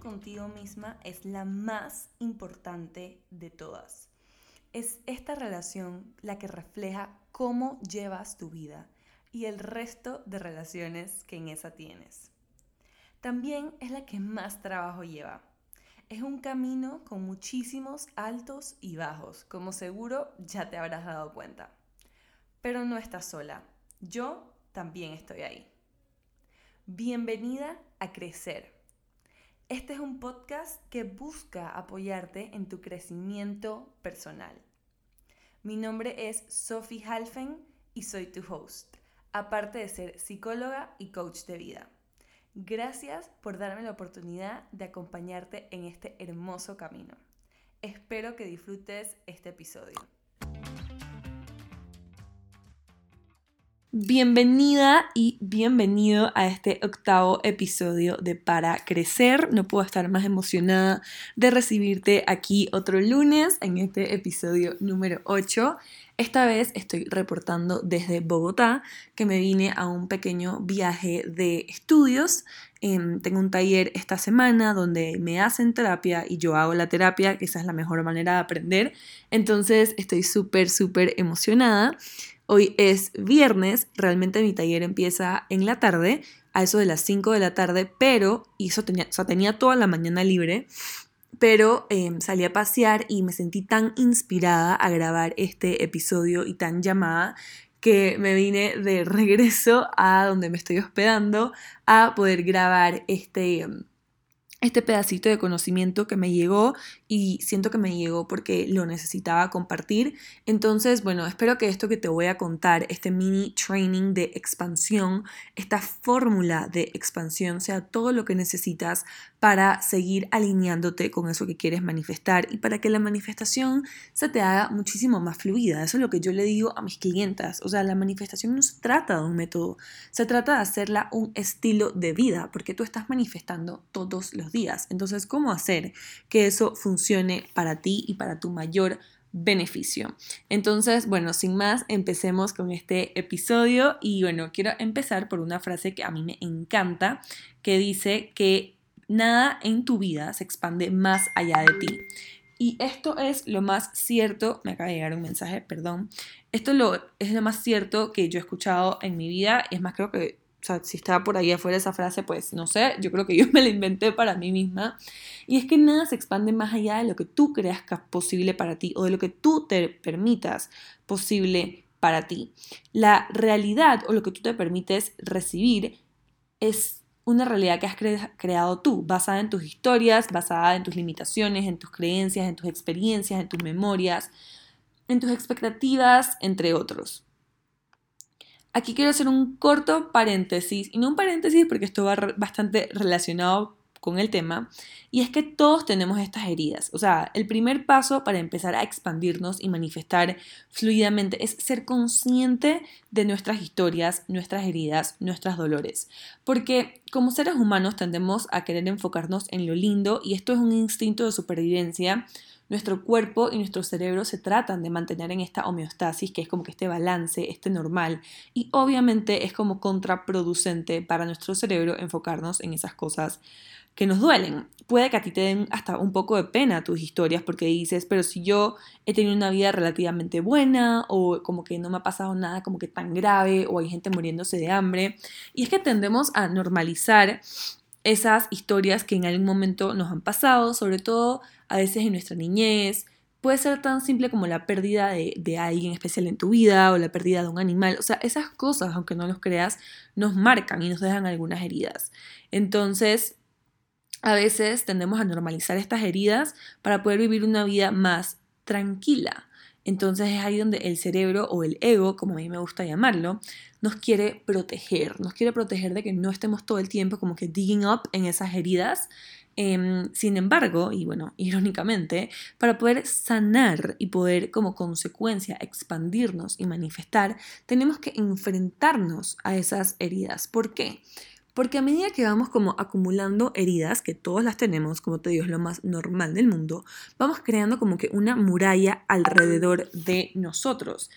contigo misma es la más importante de todas. Es esta relación la que refleja cómo llevas tu vida y el resto de relaciones que en esa tienes. También es la que más trabajo lleva. Es un camino con muchísimos altos y bajos, como seguro ya te habrás dado cuenta. Pero no estás sola. Yo también estoy ahí. Bienvenida a Crecer. Este es un podcast que busca apoyarte en tu crecimiento personal. Mi nombre es Sophie Halfen y soy tu host, aparte de ser psicóloga y coach de vida. Gracias por darme la oportunidad de acompañarte en este hermoso camino. Espero que disfrutes este episodio. Bienvenida y bienvenido a este octavo episodio de Para Crecer. No puedo estar más emocionada de recibirte aquí otro lunes en este episodio número 8. Esta vez estoy reportando desde Bogotá, que me vine a un pequeño viaje de estudios. Em, tengo un taller esta semana donde me hacen terapia y yo hago la terapia, que esa es la mejor manera de aprender. Entonces estoy súper, súper emocionada. Hoy es viernes, realmente mi taller empieza en la tarde, a eso de las 5 de la tarde, pero, y eso tenía, tenía toda la mañana libre, pero em, salí a pasear y me sentí tan inspirada a grabar este episodio y tan llamada que me vine de regreso a donde me estoy hospedando a poder grabar este, em, este pedacito de conocimiento que me llegó y siento que me llegó porque lo necesitaba compartir. Entonces, bueno, espero que esto que te voy a contar, este mini training de expansión, esta fórmula de expansión, sea todo lo que necesitas para seguir alineándote con eso que quieres manifestar y para que la manifestación se te haga muchísimo más fluida. Eso es lo que yo le digo a mis clientas. O sea, la manifestación no se trata de un método, se trata de hacerla un estilo de vida, porque tú estás manifestando todos los días. Entonces, ¿cómo hacer que eso funcione para ti y para tu mayor beneficio. Entonces, bueno, sin más, empecemos con este episodio y bueno, quiero empezar por una frase que a mí me encanta, que dice que nada en tu vida se expande más allá de ti. Y esto es lo más cierto, me acaba de llegar un mensaje, perdón, esto lo, es lo más cierto que yo he escuchado en mi vida, es más, creo que o sea, si está por ahí afuera esa frase, pues no sé, yo creo que yo me la inventé para mí misma. Y es que nada se expande más allá de lo que tú creas que es posible para ti o de lo que tú te permitas posible para ti. La realidad o lo que tú te permites recibir es una realidad que has creado tú, basada en tus historias, basada en tus limitaciones, en tus creencias, en tus experiencias, en tus memorias, en tus expectativas, entre otros. Aquí quiero hacer un corto paréntesis, y no un paréntesis porque esto va bastante relacionado con el tema, y es que todos tenemos estas heridas. O sea, el primer paso para empezar a expandirnos y manifestar fluidamente es ser consciente de nuestras historias, nuestras heridas, nuestros dolores. Porque como seres humanos tendemos a querer enfocarnos en lo lindo y esto es un instinto de supervivencia nuestro cuerpo y nuestro cerebro se tratan de mantener en esta homeostasis, que es como que este balance, este normal, y obviamente es como contraproducente para nuestro cerebro enfocarnos en esas cosas que nos duelen. Puede que a ti te den hasta un poco de pena tus historias porque dices, pero si yo he tenido una vida relativamente buena o como que no me ha pasado nada como que tan grave o hay gente muriéndose de hambre. Y es que tendemos a normalizar esas historias que en algún momento nos han pasado, sobre todo a veces en nuestra niñez. Puede ser tan simple como la pérdida de, alguien especial en tu vida o la pérdida de un animal. O sea, esas cosas, aunque no los creas, nos marcan y nos dejan algunas heridas. Entonces, a veces tendemos a normalizar estas heridas para poder vivir una vida más tranquila. Entonces es ahí donde el cerebro o el ego, como a mí me gusta llamarlo, nos quiere proteger, nos quiere proteger de que no estemos todo el tiempo como que digging up en esas heridas Em, sin embargo, y bueno, irónicamente, para poder sanar y poder como consecuencia expandirnos y manifestar, tenemos que enfrentarnos a esas heridas. ¿Por qué? Porque a medida que vamos como acumulando heridas, que todas las tenemos, como te digo, es lo más normal del mundo, vamos creando como que una muralla alrededor de nosotros.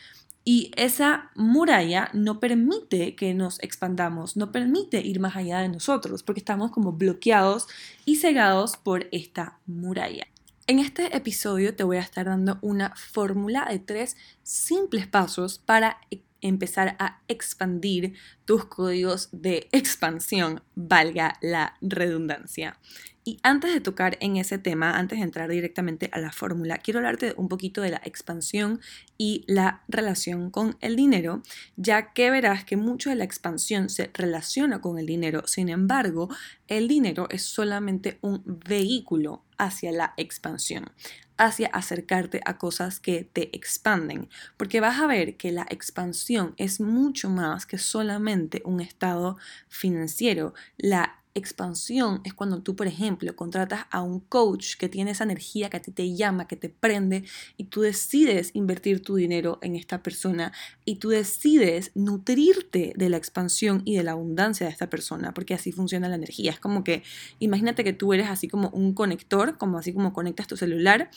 Y esa muralla no permite que nos expandamos, no permite ir más allá de nosotros, porque estamos como bloqueados y cegados por esta muralla. En este episodio te voy a estar dando una fórmula de tres simples pasos para empezar a expandir tus códigos de expansión, valga la redundancia. Y antes de tocar en ese tema, antes de entrar directamente a la fórmula, quiero hablarte un poquito de la expansión y la relación con el dinero, ya que verás que mucho de la expansión se relaciona con el dinero. Sin embargo, el dinero es solamente un vehículo hacia la expansión hacia acercarte a cosas que te expanden, porque vas a ver que la expansión es mucho más que solamente un estado financiero. La expansión es cuando tú, por ejemplo, contratas a un coach que tiene esa energía que a ti te llama, que te prende y tú decides invertir tu dinero en esta persona y tú decides nutrirte de la expansión y de la abundancia de esta persona, porque así funciona la energía. Es como que imagínate que tú eres así como un conector, como así como conectas tu celular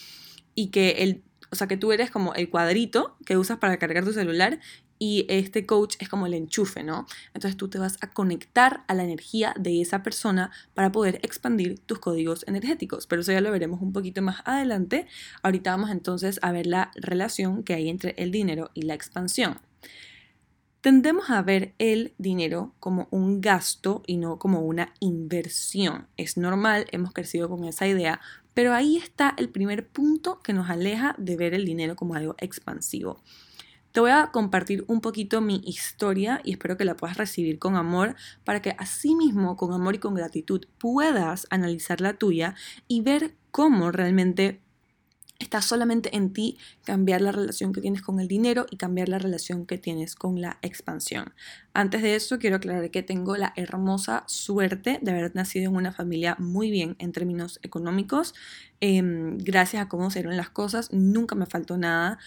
y que el o sea, que tú eres como el cuadrito que usas para cargar tu celular y este coach es como el enchufe, ¿no? Entonces tú te vas a conectar a la energía de esa persona para poder expandir tus códigos energéticos, pero eso ya lo veremos un poquito más adelante. Ahorita vamos entonces a ver la relación que hay entre el dinero y la expansión. Tendemos a ver el dinero como un gasto y no como una inversión. Es normal, hemos crecido con esa idea, pero ahí está el primer punto que nos aleja de ver el dinero como algo expansivo. Te voy a compartir un poquito mi historia y espero que la puedas recibir con amor para que así mismo, con amor y con gratitud, puedas analizar la tuya y ver cómo realmente está solamente en ti cambiar la relación que tienes con el dinero y cambiar la relación que tienes con la expansión. Antes de eso, quiero aclarar que tengo la hermosa suerte de haber nacido en una familia muy bien en términos económicos. Em, gracias a cómo se dieron las cosas, nunca me faltó nada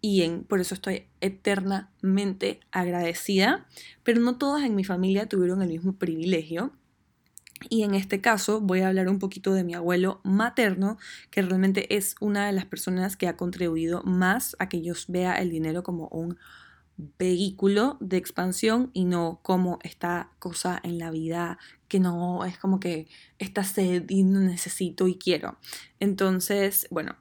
y por eso estoy eternamente agradecida, pero no todas en mi familia tuvieron el mismo privilegio. Y en este caso voy a hablar un poquito de mi abuelo materno, que realmente es una de las personas que ha contribuido más a que yo vea el dinero como un vehículo de expansión y no como esta cosa en la vida que no es como que esta sed y necesito y quiero. Entonces, bueno,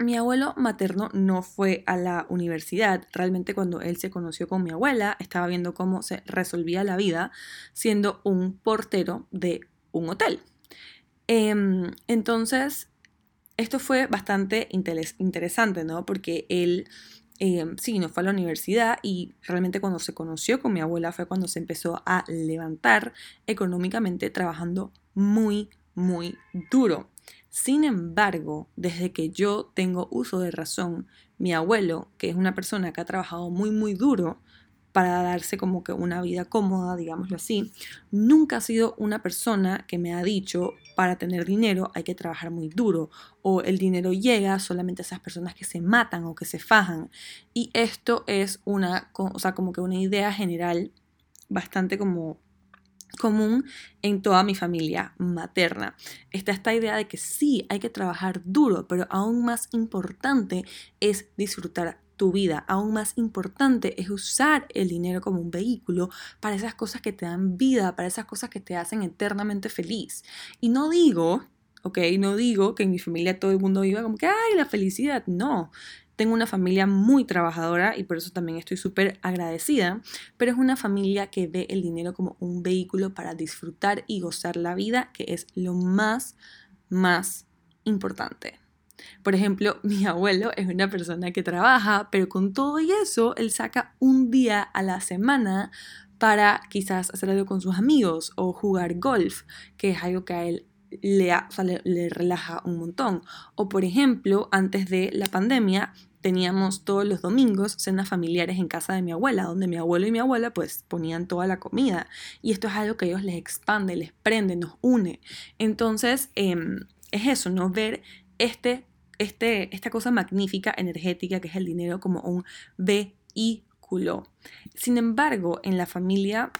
mi abuelo materno no fue a la universidad. Realmente cuando él se conoció con mi abuela, estaba viendo cómo se resolvía la vida siendo un portero de un hotel. Em, entonces, esto fue bastante interesante, ¿no? Porque él, em, sí, no fue a la universidad y realmente cuando se conoció con mi abuela fue cuando se empezó a levantar económicamente trabajando muy, muy duro. Sin embargo, desde que yo tengo uso de razón, mi abuelo, que es una persona que ha trabajado muy, muy duro para darse como que una vida cómoda, digámoslo así, nunca ha sido una persona que me ha dicho, para tener dinero hay que trabajar muy duro, o el dinero llega solamente a esas personas que se matan o que se fajan. Y esto es una, o sea, como que una idea general bastante como común en toda mi familia materna. Está esta idea de que sí, hay que trabajar duro, pero aún más importante es disfrutar tu vida. Aún más importante es usar el dinero como un vehículo para esas cosas que te dan vida, para esas cosas que te hacen eternamente feliz. Y no digo, ok, no digo que en mi familia todo el mundo viva como que, ay, la felicidad. No, tengo una familia muy trabajadora y por eso también estoy súper agradecida, pero es una familia que ve el dinero como un vehículo para disfrutar y gozar la vida, que es lo más, más importante. Por ejemplo, mi abuelo es una persona que trabaja, pero con todo y eso, él saca un día a la semana para quizás hacer algo con sus amigos o jugar golf, que es algo que a él le, le, relaja un montón. O por ejemplo, antes de la pandemia, teníamos todos los domingos cenas familiares en casa de mi abuela, donde mi abuelo y mi abuela pues ponían toda la comida. Y esto es algo que a ellos les expande, les prende, nos une. Entonces, em, es eso, ¿no? Ver este, este, esta cosa magnífica, energética, que es el dinero como un vehículo. Sin embargo, en la familia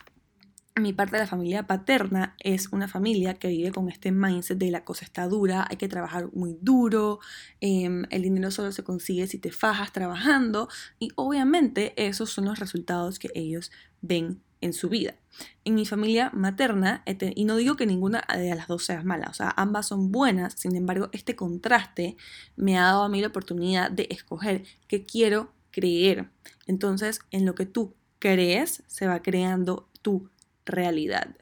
mi parte de la familia paterna es una familia que vive con este mindset de la cosa está dura, hay que trabajar muy duro, em, el dinero solo se consigue si te fajas trabajando y obviamente esos son los resultados que ellos ven en su vida. En mi familia materna, y no digo que ninguna de las dos sea mala, o sea, ambas son buenas, sin embargo, este contraste me ha dado a mí la oportunidad de escoger qué quiero creer. Entonces, en lo que tú crees, se va creando tu realidad.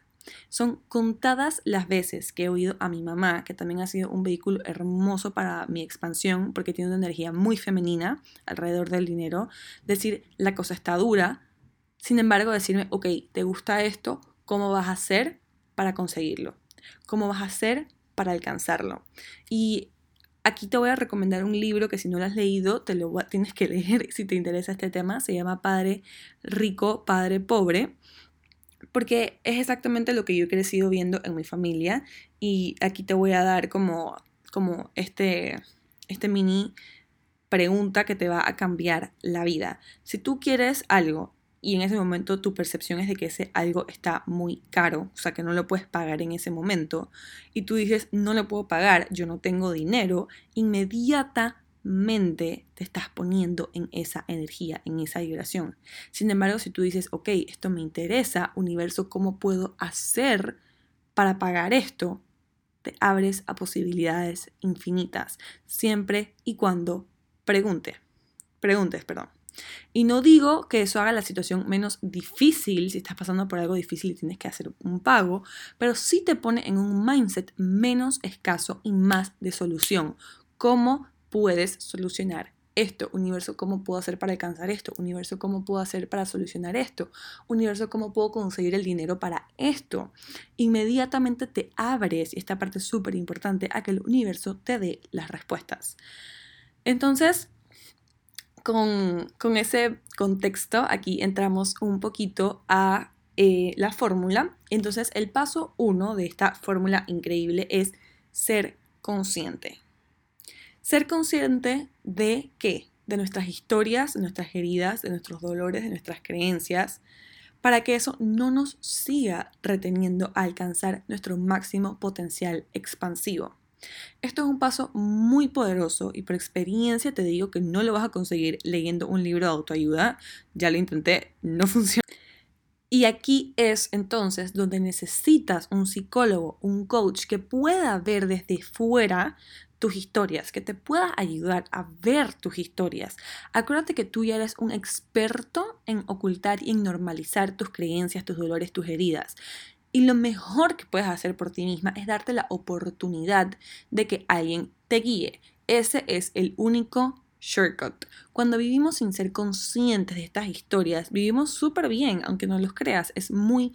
Son contadas las veces que he oído a mi mamá, que también ha sido un vehículo hermoso para mi expansión, porque tiene una energía muy femenina alrededor del dinero, decir la cosa está dura, sin embargo decirme, ok, ¿te gusta esto? ¿Cómo vas a hacer para conseguirlo? ¿Cómo vas a hacer para alcanzarlo? Y aquí te voy a recomendar un libro que si no lo has leído, te lo tienes que leer si te interesa este tema. Se llama Padre Rico, Padre Pobre porque es exactamente lo que yo he crecido viendo en mi familia y aquí te voy a dar como, como este, este mini pregunta que te va a cambiar la vida. Si tú quieres algo y en ese momento tu percepción es de que ese algo está muy caro, o sea que no lo puedes pagar en ese momento, y tú dices, no lo puedo pagar, yo no tengo dinero, inmediata mente te estás poniendo en esa energía, en esa vibración. Sin embargo, si tú dices, ok, esto me interesa, universo, ¿cómo puedo hacer para pagar esto? Te abres a posibilidades infinitas, siempre y cuando pregunte. Preguntes, perdón. Y no digo que eso haga la situación menos difícil si estás pasando por algo difícil y tienes que hacer un pago, pero sí te pone en un mindset menos escaso y más de solución. ¿Cómo puedes solucionar esto, universo, ¿cómo puedo hacer para alcanzar esto? Universo, ¿cómo puedo hacer para solucionar esto? Universo, ¿cómo puedo conseguir el dinero para esto? Inmediatamente te abres, y esta parte es súper importante, a que el universo te dé las respuestas. Entonces, con, ese contexto, aquí entramos un poquito a eh, la fórmula. Entonces, el paso uno de esta fórmula increíble es ser consciente. Ser consciente de qué? De nuestras historias, de nuestras heridas, de nuestros dolores, de nuestras creencias, para que eso no nos siga reteniendo a alcanzar nuestro máximo potencial expansivo. Esto es un paso muy poderoso y por experiencia te digo que no lo vas a conseguir leyendo un libro de autoayuda. Ya lo intenté, no funciona. Y aquí es entonces donde necesitas un psicólogo, un coach que pueda ver desde fuera tus historias, que te pueda ayudar a ver tus historias. Acuérdate que tú ya eres un experto en ocultar y en normalizar tus creencias, tus dolores, tus heridas. Y lo mejor que puedes hacer por ti misma es darte la oportunidad de que alguien te guíe. Ese es el único shortcut. Cuando vivimos sin ser conscientes de estas historias, vivimos súper bien, aunque no los creas, es muy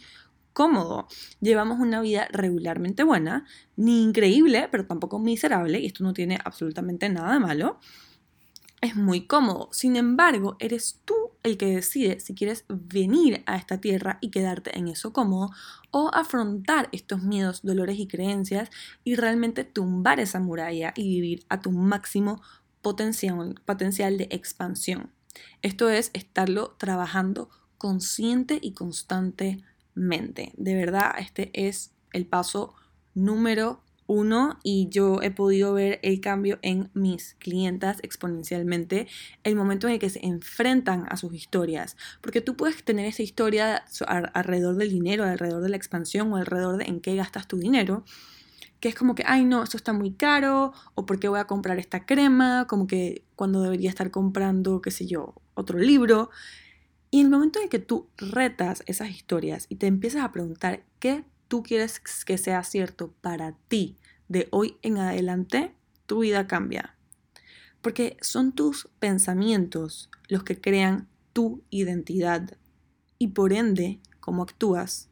cómodo. Llevamos una vida regularmente buena, ni increíble, pero tampoco miserable, y esto no tiene absolutamente nada de malo. Es muy cómodo. Sin embargo, eres tú el que decide si quieres venir a esta tierra y quedarte en eso cómodo o afrontar estos miedos, dolores y creencias y realmente tumbar esa muralla y vivir a tu máximo potencial, de expansión. Esto es estarlo trabajando consciente y constantemente De verdad, este es el paso número uno y yo he podido ver el cambio en mis clientas exponencialmente el momento en el que se enfrentan a sus historias. Porque tú puedes tener esa historia alrededor del dinero alrededor de la expansión o alrededor de en qué gastas tu dinero que es como que ay no esto está muy caro o por qué voy a comprar esta crema como que cuando debería estar comprando qué sé yo otro libro y en el momento en que tú retas esas historias y te empiezas a preguntar qué tú quieres que sea cierto para ti de hoy en adelante, tu vida cambia. Porque son tus pensamientos los que crean tu identidad. Y por ende, cómo actúas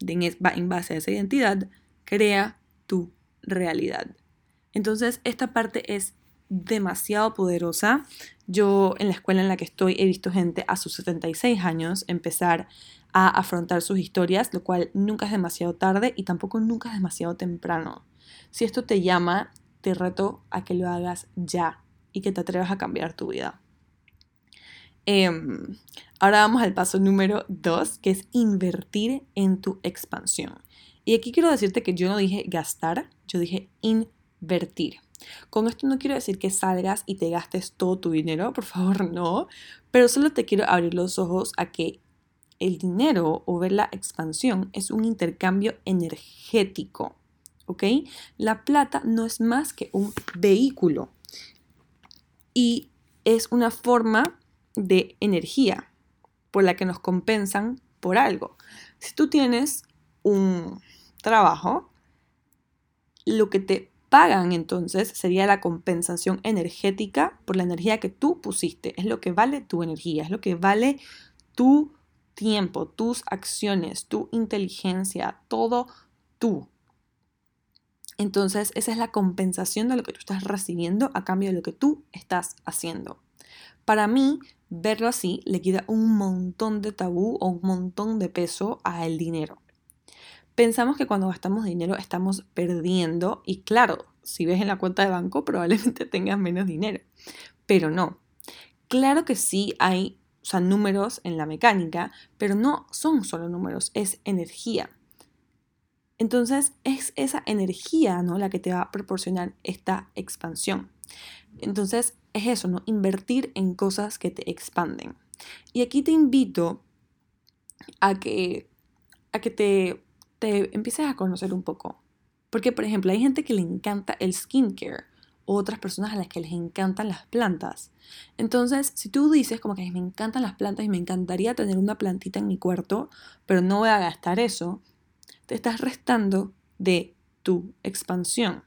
en base a esa identidad, crea tu realidad. Entonces, esta parte es demasiado poderosa. Yo en la escuela en la que estoy he visto gente a sus 76 años empezar a afrontar sus historias, lo cual nunca es demasiado tarde y tampoco nunca es demasiado temprano. Si esto te llama, te reto a que lo hagas ya y que te atrevas a cambiar tu vida. Em, Ahora vamos al paso número dos, que es invertir en tu expansión. Y aquí quiero decirte que yo no dije gastar, yo dije invertir. Con esto no quiero decir que salgas y te gastes todo tu dinero, por favor no, pero solo te quiero abrir los ojos a que el dinero o ver la expansión es un intercambio energético, ¿ok? La plata no es más que un vehículo y es una forma de energía por la que nos compensan por algo. Si tú tienes un trabajo, lo que te pagan entonces sería la compensación energética por la energía que tú pusiste. Es lo que vale tu energía, es lo que vale tu tiempo, tus acciones, tu inteligencia, todo tú. Entonces, esa es la compensación de lo que tú estás recibiendo a cambio de lo que tú estás haciendo. Para mí, verlo así le quita un montón de tabú o un montón de peso a el dinero. Pensamos que cuando gastamos dinero estamos perdiendo y claro, si ves en la cuenta de banco probablemente tengas menos dinero, pero no. Claro que sí hay números en la mecánica, pero no son solo números, es energía. Entonces es esa energía ¿no? la que te va a proporcionar esta expansión. Entonces es eso, ¿no? Invertir en cosas que te expanden. Y aquí te invito a que, a que te, te empieces a conocer un poco. Porque, por ejemplo, hay gente que le encanta el skincare, otras personas a las que les encantan las plantas. Entonces, si tú dices como que me encantan las plantas y me encantaría tener una plantita en mi cuarto, pero no voy a gastar eso, te estás restando de tu expansión.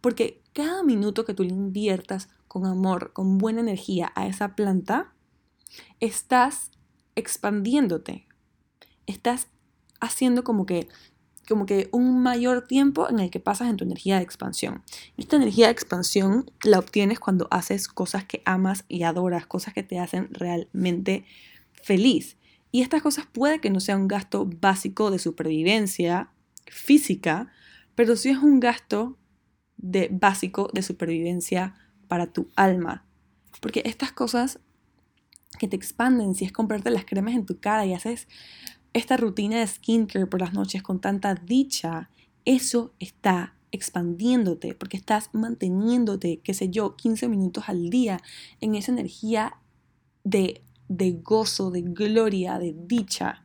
Porque cada minuto que tú le inviertas con amor, con buena energía a esa planta, estás expandiéndote. Estás haciendo como que como que un mayor tiempo en el que pasas en tu energía de expansión. Esta energía de expansión la obtienes cuando haces cosas que amas y adoras, cosas que te hacen realmente feliz. Y estas cosas puede que no sea un gasto básico de supervivencia física, pero sí es un gasto de básico de supervivencia para tu alma. Porque estas cosas que te expanden, si es comprarte las cremas en tu cara y haces esta rutina de skincare por las noches con tanta dicha, eso está expandiéndote porque estás manteniéndote, qué sé yo, 15 minutos al día en esa energía de, de gozo, de gloria, de dicha.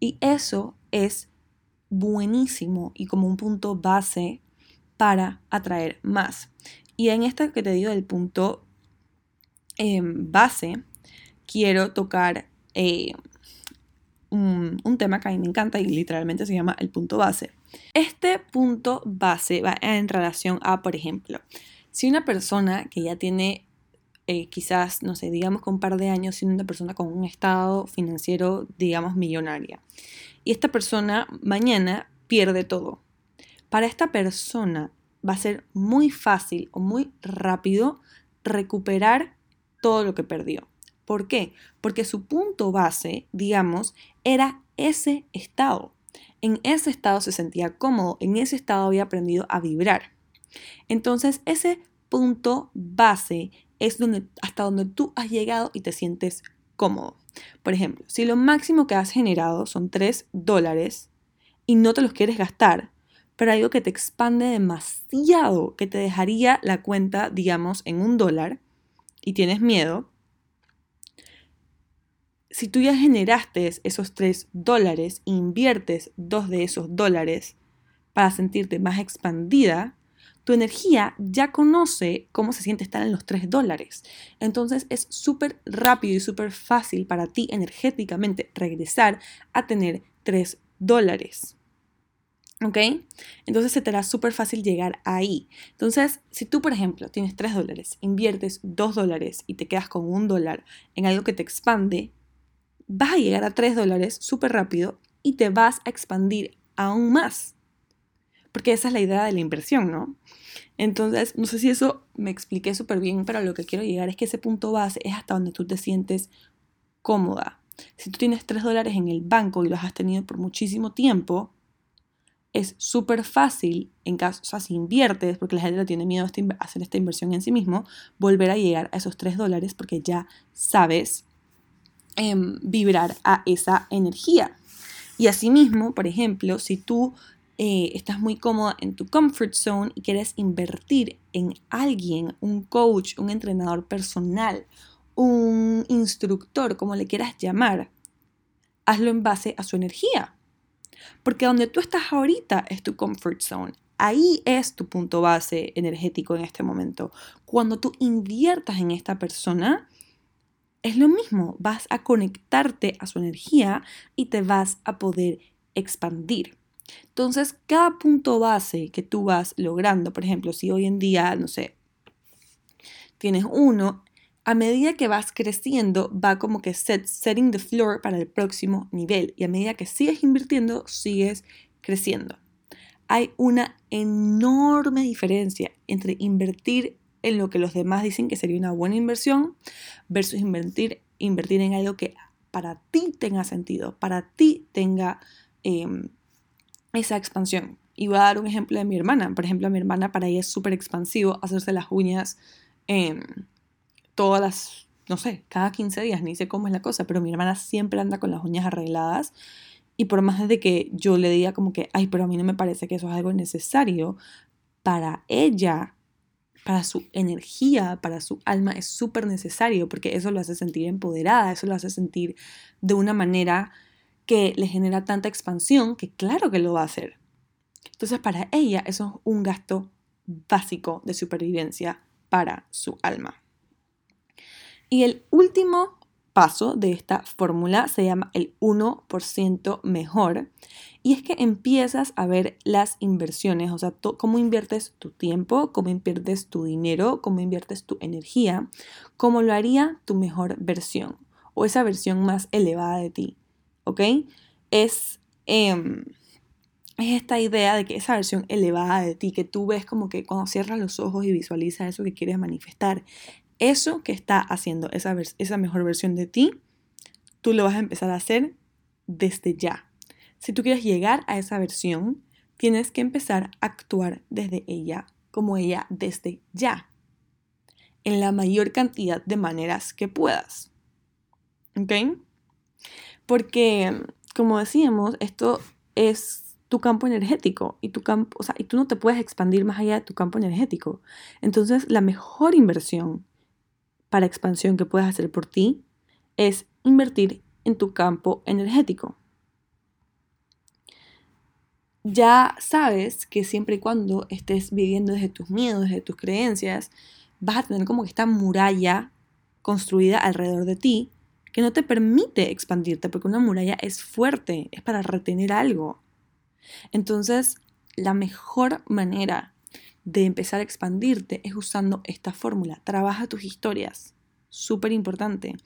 Y eso es buenísimo y como un punto base para atraer más. Y en esta que te digo del punto em, base, quiero tocar eh, un, tema que a mí me encanta y literalmente se llama el punto base. Este punto base va en relación a, por ejemplo, si una persona que ya tiene eh, quizás, no sé, digamos con un par de años, siendo una persona con un estado financiero, digamos, millonaria. Y esta persona mañana pierde todo. Para esta persona va a ser muy fácil o muy rápido recuperar todo lo que perdió. ¿Por qué? Porque su punto base, digamos, era ese estado. En ese estado se sentía cómodo, en ese estado había aprendido a vibrar. Entonces, ese punto base es hasta donde tú has llegado y te sientes cómodo. Por ejemplo, si lo máximo que has generado son 3 dólares y no te los quieres gastar, pero algo que te expande demasiado, que te dejaría la cuenta, digamos, en un dólar y tienes miedo, si tú ya generaste esos 3 dólares, inviertes dos de esos dólares para sentirte más expandida, tu energía ya conoce cómo se siente estar en los 3 dólares. Entonces es súper rápido y súper fácil para ti energéticamente regresar a tener 3 dólares. ¿Ok? Entonces se te hará súper fácil llegar ahí. Entonces, si tú, por ejemplo, tienes 3 dólares, inviertes 2 dólares y te quedas con un dólar en algo que te expande, vas a llegar a 3 dólares súper rápido y te vas a expandir aún más. Porque esa es la idea de la inversión, ¿no? Entonces, no sé si eso me expliqué súper bien, pero lo que quiero llegar es que ese punto base es hasta donde tú te sientes cómoda. Si tú tienes 3 dólares en el banco y los has tenido por muchísimo tiempo, es súper fácil, en caso, o sea, si inviertes, porque la gente tiene miedo a hacer esta inversión en sí mismo, volver a llegar a esos 3 dólares porque ya sabes em, vibrar a esa energía. Y asimismo, por ejemplo, si tú eh, estás muy cómoda en tu comfort zone y quieres invertir en alguien, un coach, un entrenador personal, un instructor, como le quieras llamar, hazlo en base a su energía. Porque donde tú estás ahorita es tu comfort zone. Ahí es tu punto base energético en este momento. Cuando tú inviertas en esta persona, es lo mismo. Vas a conectarte a su energía y te vas a poder expandir. Entonces, cada punto base que tú vas logrando, por ejemplo, si hoy en día, no sé, tienes uno, a medida que vas creciendo, va como que set, setting the floor para el próximo nivel. Y a medida que sigues invirtiendo, sigues creciendo. Hay una enorme diferencia entre invertir en lo que los demás dicen que sería una buena inversión versus invertir, invertir en algo que para ti tenga sentido, para ti tenga em, esa expansión. Y voy a dar un ejemplo de mi hermana. Por ejemplo, a mi hermana para ella es súper expansivo hacerse las uñas. Em, todas las, no sé, cada 15 días, ni sé cómo es la cosa, pero mi hermana siempre anda con las uñas arregladas y por más de que yo le diga como que, ay, pero a mí no me parece que eso es algo necesario, para ella, para su energía, para su alma es súper necesario porque eso lo hace sentir empoderada, eso lo hace sentir de una manera que le genera tanta expansión que claro que lo va a hacer. Entonces para ella eso es un gasto básico de supervivencia para su alma. Y el último paso de esta fórmula se llama el 1% mejor. Y es que empiezas a ver las inversiones, o sea, cómo inviertes tu tiempo, cómo inviertes tu dinero, cómo inviertes tu energía, cómo lo haría tu mejor versión o esa versión más elevada de ti. ¿Ok? Es, em, es esta idea de que esa versión elevada de ti, que tú ves como que cuando cierras los ojos y visualizas eso que quieres manifestar, eso que está haciendo esa, esa mejor versión de ti, tú lo vas a empezar a hacer desde ya. Si tú quieres llegar a esa versión, tienes que empezar a actuar desde ella, como ella desde ya, en la mayor cantidad de maneras que puedas. ¿Ok? Porque, como decíamos, esto es tu campo energético y tu campo, o sea, y tú no te puedes expandir más allá de tu campo energético. Entonces, la mejor inversión para expansión que puedes hacer por ti es invertir en tu campo energético. Ya sabes que siempre y cuando estés viviendo desde tus miedos, desde tus creencias, vas a tener como que esta muralla construida alrededor de ti que no te permite expandirte, porque una muralla es fuerte, es para retener algo. Entonces, la mejor manera de empezar a expandirte es usando esta fórmula. Trabaja tus historias. Súper importante.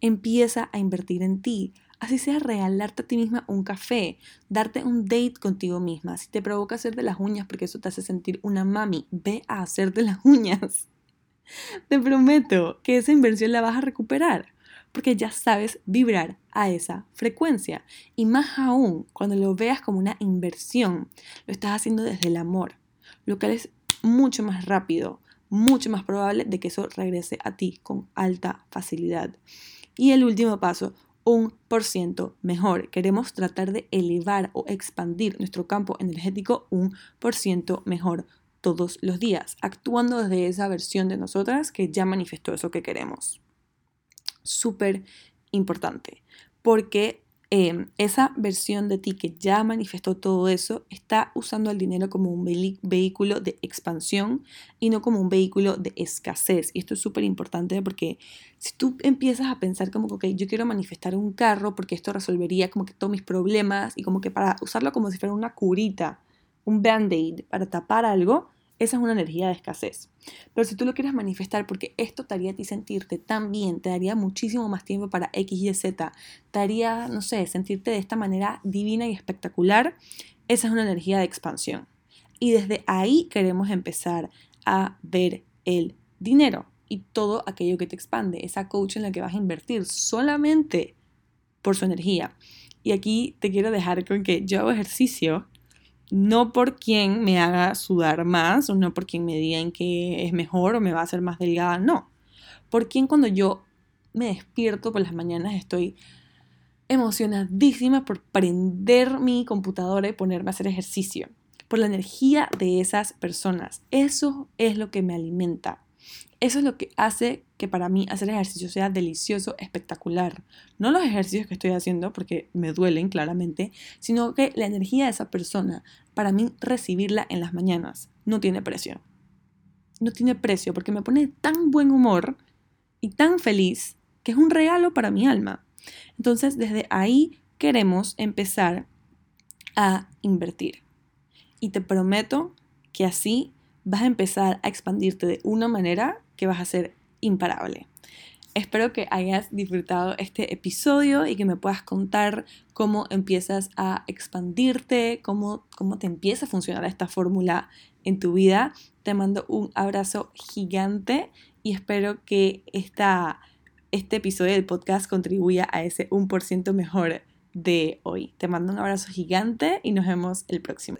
Empieza a invertir en ti. Así sea regalarte a ti misma un café, darte un date contigo misma. Si te provoca hacerte las uñas porque eso te hace sentir una mami, ve a hacerte las uñas. Te prometo que esa inversión la vas a recuperar porque ya sabes vibrar a esa frecuencia. Y más aún, cuando lo veas como una inversión, lo estás haciendo desde el amor, lo cual es mucho más rápido, mucho más probable de que eso regrese a ti con alta facilidad. Y el último paso, un por ciento mejor. Queremos tratar de elevar o expandir nuestro campo energético un por ciento mejor todos los días, actuando desde esa versión de nosotras que ya manifestó eso que queremos. Súper importante, porque Em, esa versión de ti que ya manifestó todo eso está usando el dinero como un vehículo de expansión y no como un vehículo de escasez. Y esto es súper importante porque si tú empiezas a pensar como que, yo quiero manifestar un carro porque esto resolvería como que todos mis problemas y como que para usarlo como si fuera una curita, un band-aid para tapar algo, esa es una energía de escasez. Pero si tú lo quieres manifestar porque esto te haría sentirte tan bien, te daría muchísimo más tiempo para X, Y, Z, te haría, no sé, sentirte de esta manera divina y espectacular, esa es una energía de expansión. Y desde ahí queremos empezar a ver el dinero y todo aquello que te expande, esa coach en la que vas a invertir solamente por su energía. Y aquí te quiero dejar con que yo hago ejercicio no por quien me haga sudar más o no por quien me digan que es mejor o me va a hacer más delgada, no. Por quien cuando yo me despierto por las mañanas, estoy emocionadísima por prender mi computadora y ponerme a hacer ejercicio, por la energía de esas personas. Eso es lo que me alimenta. Eso es lo que hace que para mí hacer ejercicio sea delicioso, espectacular. No los ejercicios que estoy haciendo porque me duelen claramente, sino que la energía de esa persona, para mí recibirla en las mañanas, no tiene precio. No tiene precio porque me pone tan buen humor y tan feliz que es un regalo para mi alma. Entonces, desde ahí queremos empezar a invertir. Y te prometo que así vas a empezar a expandirte de una manera que vas a ser imparable. Espero que hayas disfrutado este episodio y que me puedas contar cómo empiezas a expandirte, cómo, cómo te empieza a funcionar esta fórmula en tu vida. Te mando un abrazo gigante y espero que esta, este episodio del podcast contribuya a ese 1% mejor de hoy. Te mando un abrazo gigante y nos vemos el próximo.